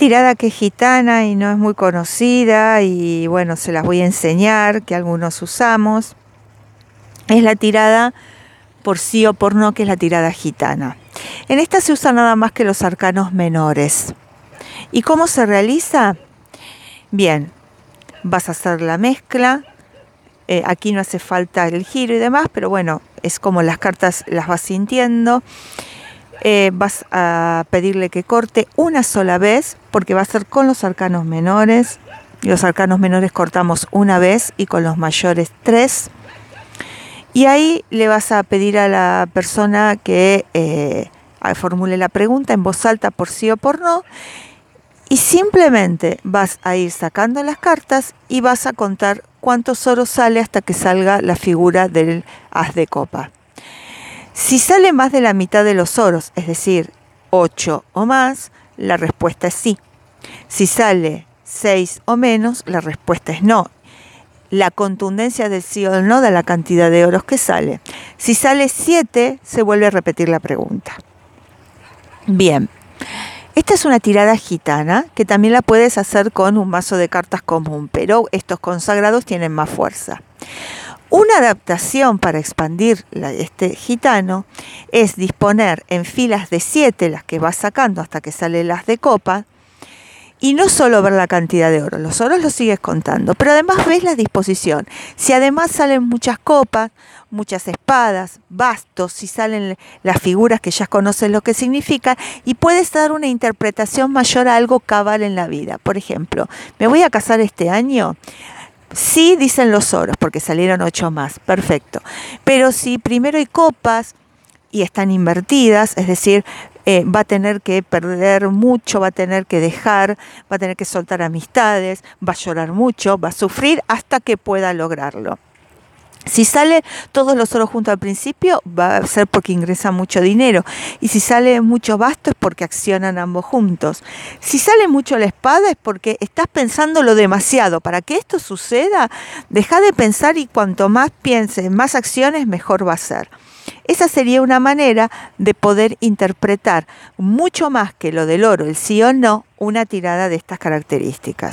tirada que es gitana y no es muy conocida y bueno, se las voy a enseñar, que algunos usamos. Es la tirada por sí o por no, que es la tirada gitana. En esta se usa nada más que los arcanos menores. ¿Y cómo se realiza? Bien, vas a hacer la mezcla. Eh, aquí no hace falta el giro y demás, pero bueno, es como las cartas las vas sintiendo. Eh, vas a pedirle que corte una sola vez, porque va a ser con los arcanos menores. Los arcanos menores cortamos una vez y con los mayores tres. Y ahí le vas a pedir a la persona que eh, formule la pregunta en voz alta por sí o por no. Y simplemente vas a ir sacando las cartas y vas a contar cuántos oros sale hasta que salga la figura del as de copa. Si sale más de la mitad de los oros, es decir, 8 o más, la respuesta es sí. Si sale 6 o menos, la respuesta es no. La contundencia del sí o no da la cantidad de oros que sale. Si sale 7, se vuelve a repetir la pregunta. Bien, esta es una tirada gitana que también la puedes hacer con un mazo de cartas común, pero estos consagrados tienen más fuerza. Una adaptación para expandir este gitano es disponer en filas de siete las que vas sacando hasta que salen las de copa y no solo ver la cantidad de oro, los oros los sigues contando, pero además ves la disposición. Si además salen muchas copas, muchas espadas, bastos, si salen las figuras que ya conoces lo que significan, y puedes dar una interpretación mayor a algo cabal en la vida. Por ejemplo, me voy a casar este año. Sí dicen los oros, porque salieron ocho más, perfecto. Pero si primero hay copas y están invertidas, es decir, eh, va a tener que perder mucho, va a tener que dejar, va a tener que soltar amistades, va a llorar mucho, va a sufrir hasta que pueda lograrlo. Si sale todos los oros juntos al principio, va a ser porque ingresa mucho dinero. Y si sale mucho basto es porque accionan ambos juntos. Si sale mucho la espada es porque estás pensándolo demasiado. Para que esto suceda, deja de pensar y cuanto más pienses, más acciones, mejor va a ser. Esa sería una manera de poder interpretar mucho más que lo del oro, el sí o no, una tirada de estas características.